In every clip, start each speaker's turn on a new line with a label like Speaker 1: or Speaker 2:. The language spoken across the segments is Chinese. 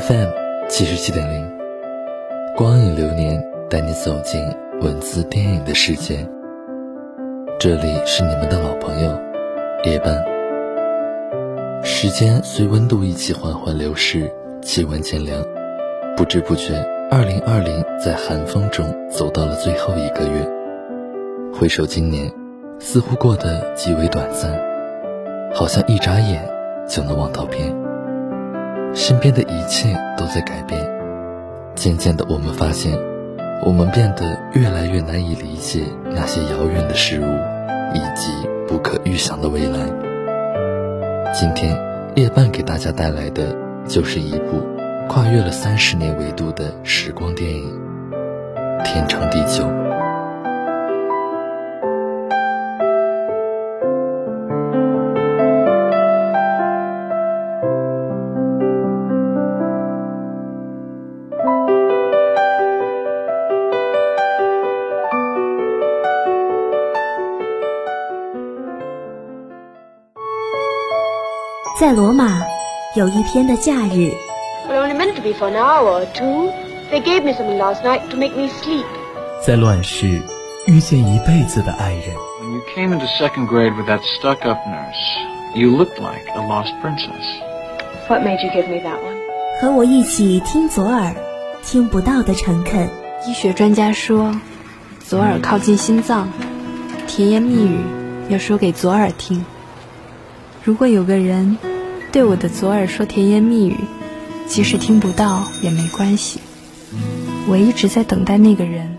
Speaker 1: FM 七十七点零，光影流年带你走进文字电影的世界。这里是你们的老朋友夜半。时间随温度一起缓缓流逝，气温渐凉，不知不觉，二零二零在寒风中走到了最后一个月。回首今年，似乎过得极为短暂，好像一眨眼就能望到边。身边的一切都在改变，渐渐的，我们发现，我们变得越来越难以理解那些遥远的事物，以及不可预想的未来。今天，夜半给大家带来的就是一部跨越了三十年维度的时光电影《天长地久》。
Speaker 2: 在罗马，有一天的假日。
Speaker 3: 在乱世，遇见一辈子的爱人。
Speaker 4: When you came into second grade with that stuck-up nurse, you looked like a lost princess. What made you give me that one?
Speaker 2: 和我一起听左耳，听不到的诚恳。
Speaker 5: 医学专家说，左耳靠近心脏，甜言蜜语要说给左耳听。如果有个人。对我的左耳说甜言蜜语，即使听不到也没关系。我一直在等待那个人，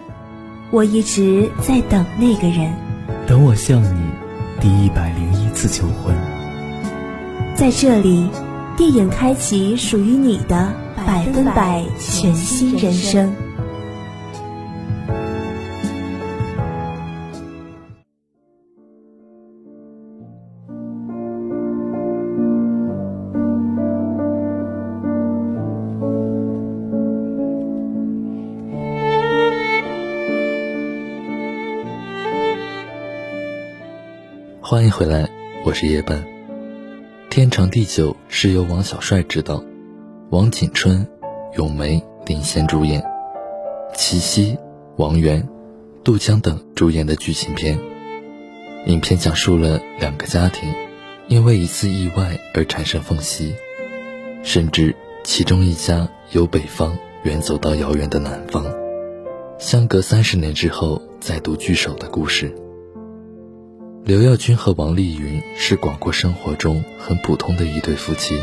Speaker 2: 我一直在等那个人。
Speaker 3: 等我向你第一百零一次求婚。
Speaker 2: 在这里，电影开启属于你的百分百全新人生。
Speaker 1: 欢迎回来，我是夜半。天长地久是由王小帅执导，王景春、咏梅领衔主演，齐溪、王源、杜江等主演的剧情片。影片讲述了两个家庭因为一次意外而产生缝隙，甚至其中一家由北方远走到遥远的南方，相隔三十年之后再度聚首的故事。刘耀军和王丽云是广阔生活中很普通的一对夫妻，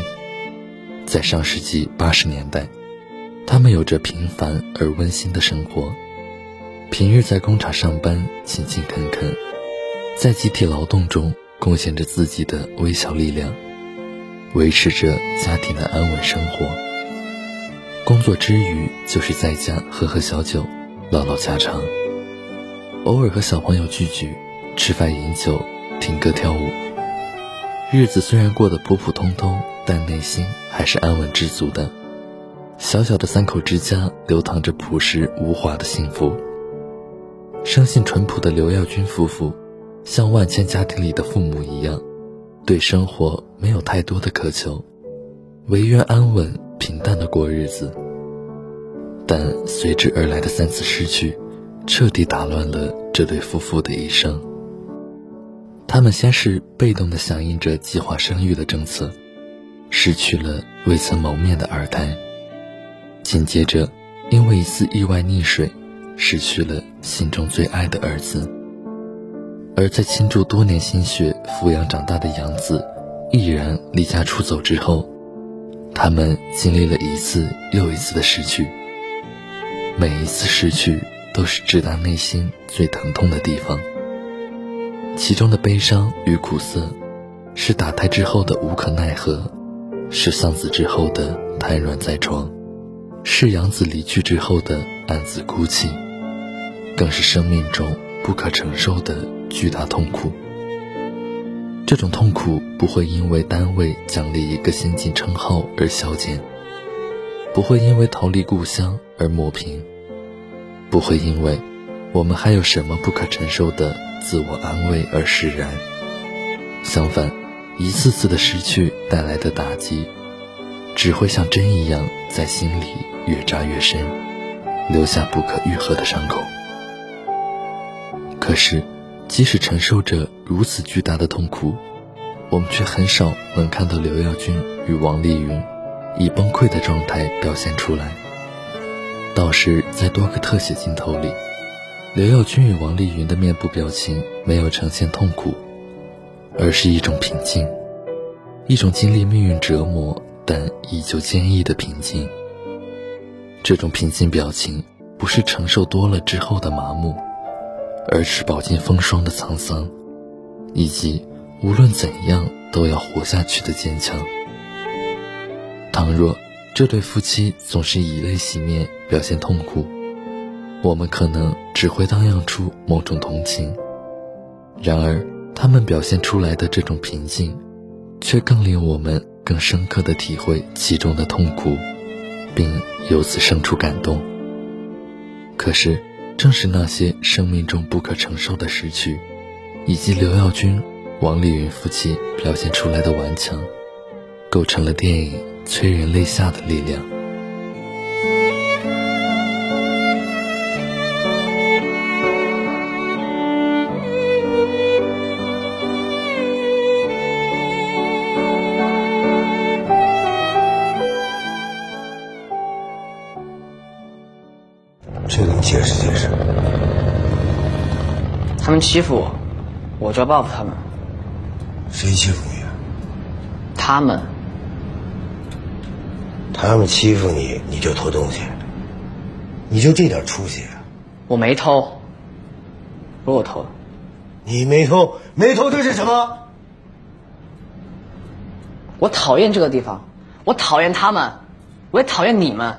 Speaker 1: 在上世纪八十年代，他们有着平凡而温馨的生活。平日在工厂上班，勤勤恳恳，在集体劳动中贡献着自己的微小力量，维持着家庭的安稳生活。工作之余，就是在家喝喝小酒，唠唠家常，偶尔和小朋友聚聚。吃饭饮酒，听歌跳舞，日子虽然过得普普通通，但内心还是安稳知足的。小小的三口之家，流淌着朴实无华的幸福。生性淳朴的刘耀军夫妇，像万千家庭里的父母一样，对生活没有太多的渴求，唯愿安稳平淡的过日子。但随之而来的三次失去，彻底打乱了这对夫妇的一生。他们先是被动地响应着计划生育的政策，失去了未曾谋面的二胎；紧接着，因为一次意外溺水，失去了心中最爱的儿子。而在倾注多年心血抚养长大的养子毅然离家出走之后，他们经历了一次又一次的失去。每一次失去，都是直达内心最疼痛的地方。其中的悲伤与苦涩，是打胎之后的无可奈何，是丧子之后的瘫软在床，是养子离去之后的暗自哭泣，更是生命中不可承受的巨大痛苦。这种痛苦不会因为单位奖励一个先进称号而消减，不会因为逃离故乡而抹平，不会因为我们还有什么不可承受的。自我安慰而释然。相反，一次次的失去带来的打击，只会像针一样在心里越扎越深，留下不可愈合的伤口。可是，即使承受着如此巨大的痛苦，我们却很少能看到刘耀军与王丽云以崩溃的状态表现出来，倒是在多个特写镜头里。刘耀军与王丽云的面部表情没有呈现痛苦，而是一种平静，一种经历命运折磨但依旧坚毅的平静。这种平静表情，不是承受多了之后的麻木，而是饱经风霜的沧桑，以及无论怎样都要活下去的坚强。倘若这对夫妻总是以泪洗面，表现痛苦。我们可能只会荡漾出某种同情，然而他们表现出来的这种平静，却更令我们更深刻的体会其中的痛苦，并由此生出感动。可是，正是那些生命中不可承受的失去，以及刘耀军、王丽云夫妻表现出来的顽强，构成了电影催人泪下的力量。
Speaker 6: 解释解释，
Speaker 7: 他们欺负我，我就要报复他们。
Speaker 6: 谁欺负你？
Speaker 7: 他们。
Speaker 6: 他们欺负你，你就偷东西？你就这点出息？
Speaker 7: 我没偷，不是我偷的。
Speaker 6: 你没偷，没偷这是什么？
Speaker 7: 我讨厌这个地方，我讨厌他们，我也讨厌你们。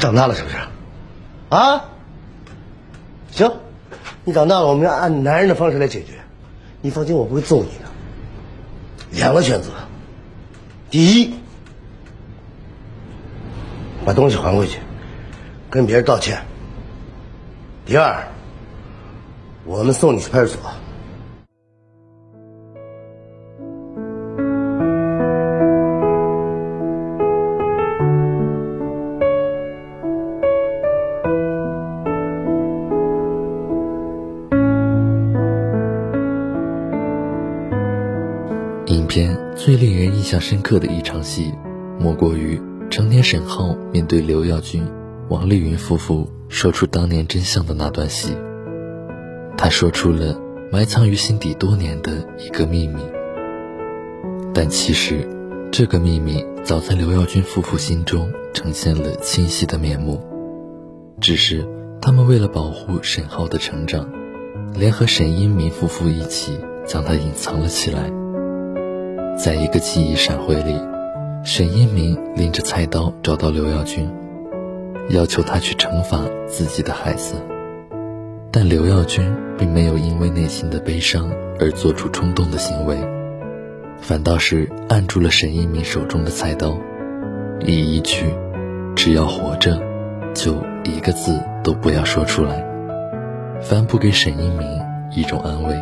Speaker 6: 你长大了是不是？啊？行，你长大了，我们要按男人的方式来解决。你放心，我不会揍你的。两个选择：第一，把东西还回去，跟别人道歉；第二，我们送你去派出所。
Speaker 1: 象深刻的一场戏，莫过于成年沈浩面对刘耀军、王丽云夫妇说出当年真相的那段戏。他说出了埋藏于心底多年的一个秘密，但其实，这个秘密早在刘耀军夫妇心中呈现了清晰的面目，只是他们为了保护沈浩的成长，联合沈一民夫妇一起将他隐藏了起来。在一个记忆闪回里，沈一鸣拎着菜刀找到刘耀军，要求他去惩罚自己的孩子。但刘耀军并没有因为内心的悲伤而做出冲动的行为，反倒是按住了沈一鸣手中的菜刀，以一句“只要活着，就一个字都不要说出来”，反哺给沈一鸣一种安慰。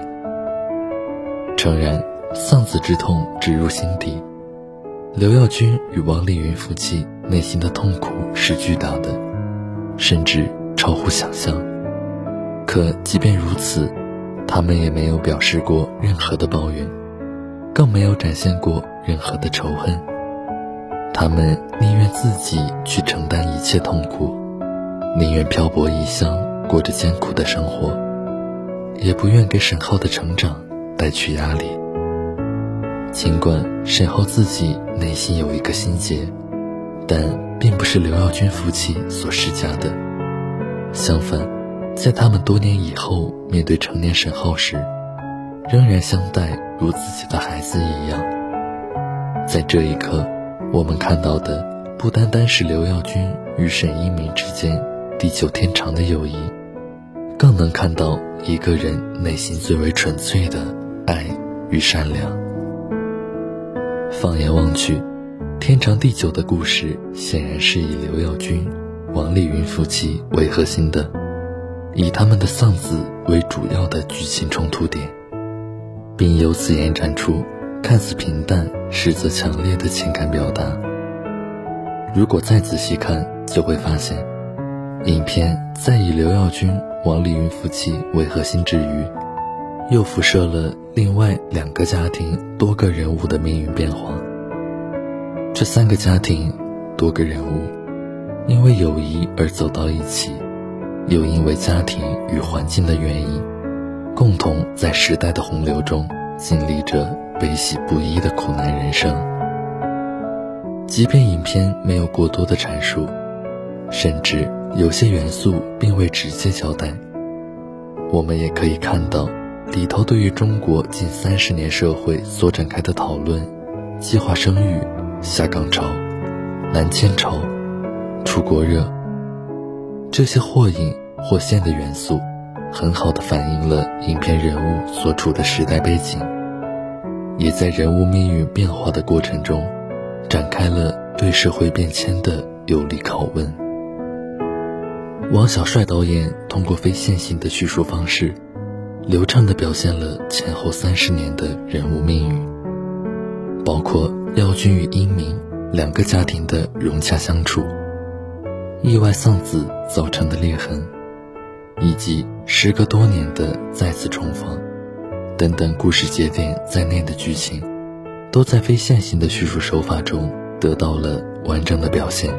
Speaker 1: 诚然。丧子之痛直入心底。刘耀军与王丽云夫妻内心的痛苦是巨大的，甚至超乎想象。可即便如此，他们也没有表示过任何的抱怨，更没有展现过任何的仇恨。他们宁愿自己去承担一切痛苦，宁愿漂泊异乡，过着艰苦的生活，也不愿给沈浩的成长带去压力。尽管沈浩自己内心有一个心结，但并不是刘耀军夫妻所施加的。相反，在他们多年以后面对成年沈浩时，仍然相待如自己的孩子一样。在这一刻，我们看到的不单单是刘耀军与沈一鸣之间地久天长的友谊，更能看到一个人内心最为纯粹的爱与善良。放眼望去，天长地久的故事显然是以刘耀军、王丽云夫妻为核心的，以他们的丧子为主要的剧情冲突点，并由此延展出看似平淡实则强烈的情感表达。如果再仔细看，就会发现，影片在以刘耀军、王丽云夫妻为核心之余，又辐射了另外两个家庭多个人物的命运变化。这三个家庭，多个人物，因为友谊而走到一起，又因为家庭与环境的原因，共同在时代的洪流中经历着悲喜不一的苦难人生。即便影片没有过多的阐述，甚至有些元素并未直接交代，我们也可以看到。里头对于中国近三十年社会所展开的讨论，计划生育、下岗潮、南迁潮、出国热，这些或隐或现的元素，很好的反映了影片人物所处的时代背景，也在人物命运变化的过程中，展开了对社会变迁的有力拷问。王小帅导演通过非线性的叙述方式。流畅地表现了前后三十年的人物命运，包括耀军与英明两个家庭的融洽相处，意外丧子造成的裂痕，以及时隔多年的再次重逢，等等故事节点在内的剧情，都在非线性的叙述手法中得到了完整的表现。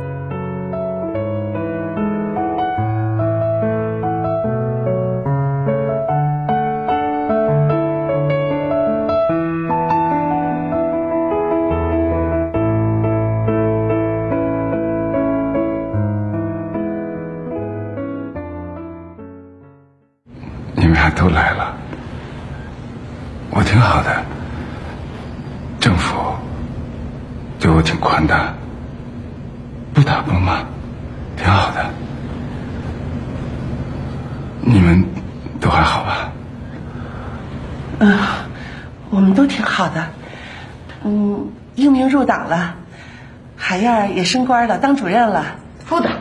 Speaker 8: 也升官了，当主任了。
Speaker 7: 副的。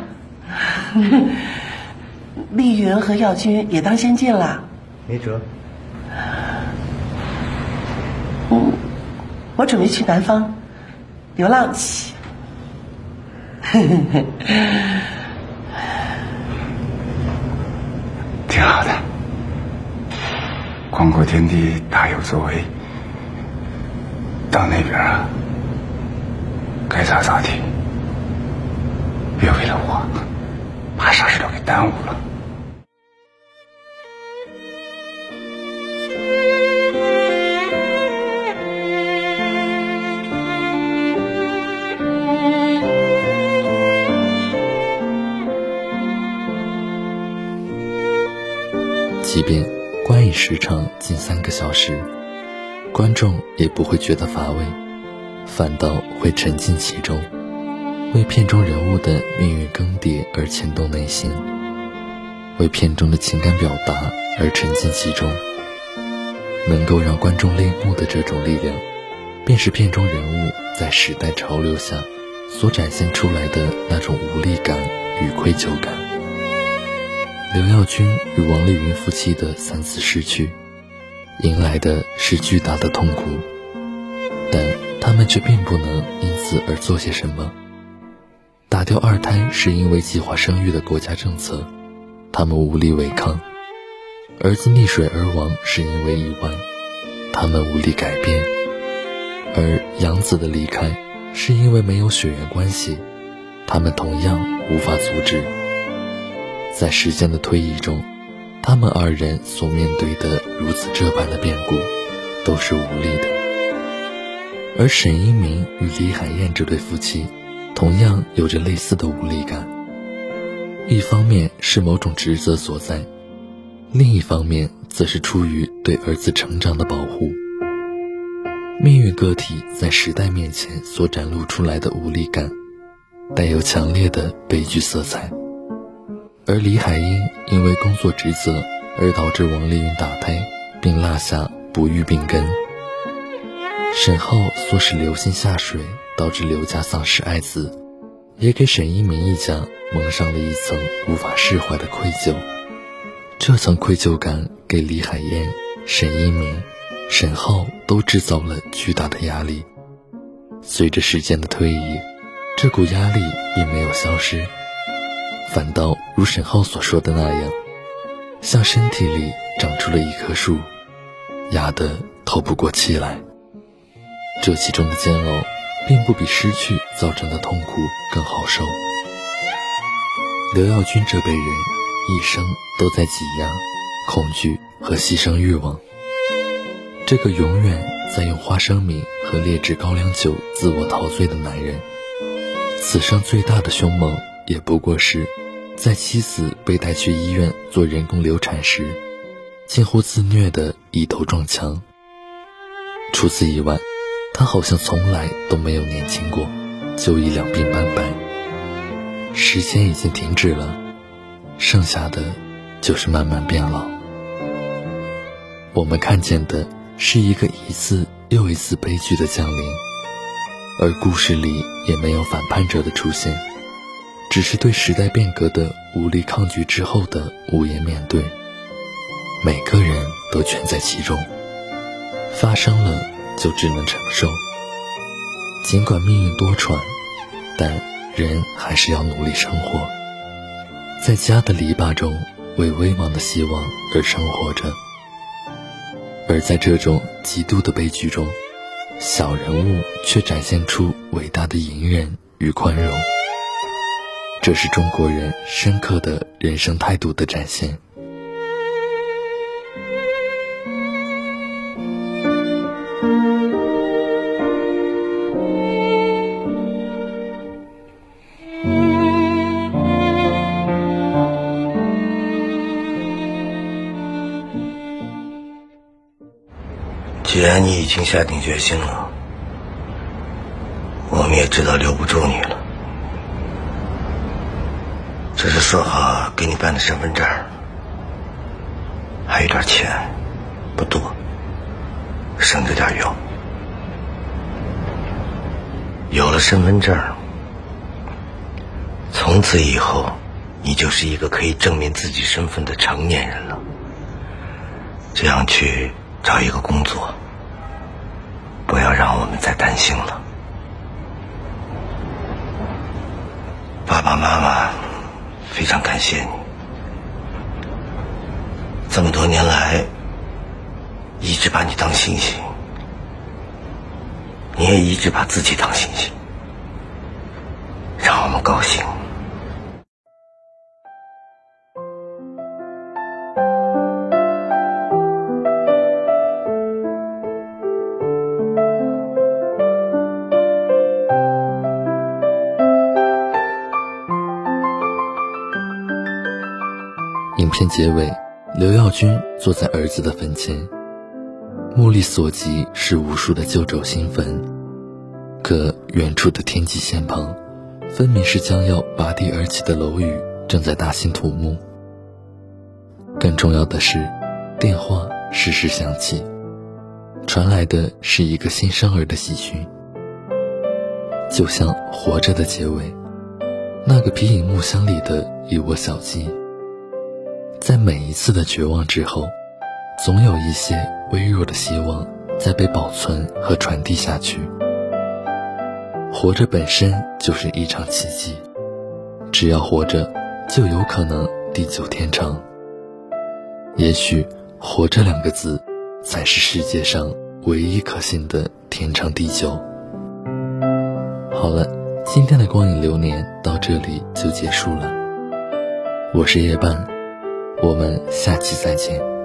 Speaker 8: 丽云和耀军也当先进了。
Speaker 6: 没辙。
Speaker 8: 嗯，我准备去南方流浪去。
Speaker 9: 挺好的，广阔天地大有作为。到那边啊，该咋咋地，别为了我，把啥事都给耽误了。
Speaker 1: 即便观影时长近三个小时，观众也不会觉得乏味，反倒会沉浸其中，为片中人物的命运更迭而牵动内心，为片中的情感表达而沉浸其中。能够让观众泪目的这种力量，便是片中人物在时代潮流下所展现出来的那种无力感与愧疚感。刘耀军与王丽云夫妻的三次失去，迎来的是巨大的痛苦但他们却并不能因此而做些什么。打掉二胎是因为计划生育的国家政策，他们无力违抗；儿子溺水而亡是因为意外，他们无力改变；而养子的离开是因为没有血缘关系，他们同样无法阻止。在时间的推移中，他们二人所面对的如此这般的变故，都是无力的。而沈一鸣与李海燕这对夫妻。同样有着类似的无力感。一方面是某种职责所在，另一方面则是出于对儿子成长的保护。命运个体在时代面前所展露出来的无力感，带有强烈的悲剧色彩。而李海英因为工作职责而导致王丽云打胎，并落下不育病根。沈浩唆使刘鑫下水。导致刘家丧失爱子，也给沈一鸣一家蒙上了一层无法释怀的愧疚。这层愧疚感给李海燕、沈一鸣、沈浩都制造了巨大的压力。随着时间的推移，这股压力并没有消失，反倒如沈浩所说的那样，像身体里长出了一棵树，压得透不过气来。这其中的煎熬。并不比失去造成的痛苦更好受。刘耀军这辈人一生都在挤压、恐惧和牺牲欲望。这个永远在用花生米和劣质高粱酒自我陶醉的男人，此生最大的凶猛也不过是，在妻子被带去医院做人工流产时，近乎自虐的一头撞墙。除此以外。他好像从来都没有年轻过，就已两鬓斑白。时间已经停止了，剩下的就是慢慢变老。我们看见的是一个一次又一次悲剧的降临，而故事里也没有反叛者的出现，只是对时代变革的无力抗拒之后的无言面对。每个人都卷在其中，发生了。就只能承受。尽管命运多舛，但人还是要努力生活，在家的篱笆中为微茫的希望而生活着。而在这种极度的悲剧中，小人物却展现出伟大的隐忍与宽容。这是中国人深刻的人生态度的展现。
Speaker 6: 既然你已经下定决心了，我们也知道留不住你了。这是说好给你办的身份证，还有点钱，不多，省着点用。有了身份证，从此以后，你就是一个可以证明自己身份的成年人了。这样去找一个工作。不要让我们再担心了，爸爸妈妈非常感谢你，这么多年来一直把你当星星，你也一直把自己当星星，让我们高兴。
Speaker 1: 结尾，刘耀军坐在儿子的坟前，目力所及是无数的旧冢新坟，可远处的天际线旁，分明是将要拔地而起的楼宇正在大兴土木。更重要的是，电话时时响起，传来的是一个新生儿的喜讯，就像《活着》的结尾，那个皮影木箱里的一窝小鸡。在每一次的绝望之后，总有一些微弱的希望在被保存和传递下去。活着本身就是一场奇迹，只要活着，就有可能地久天长。也许“活着”两个字，才是世界上唯一可信的天长地久。好了，今天的光影流年到这里就结束了。我是夜半，我们下期再见。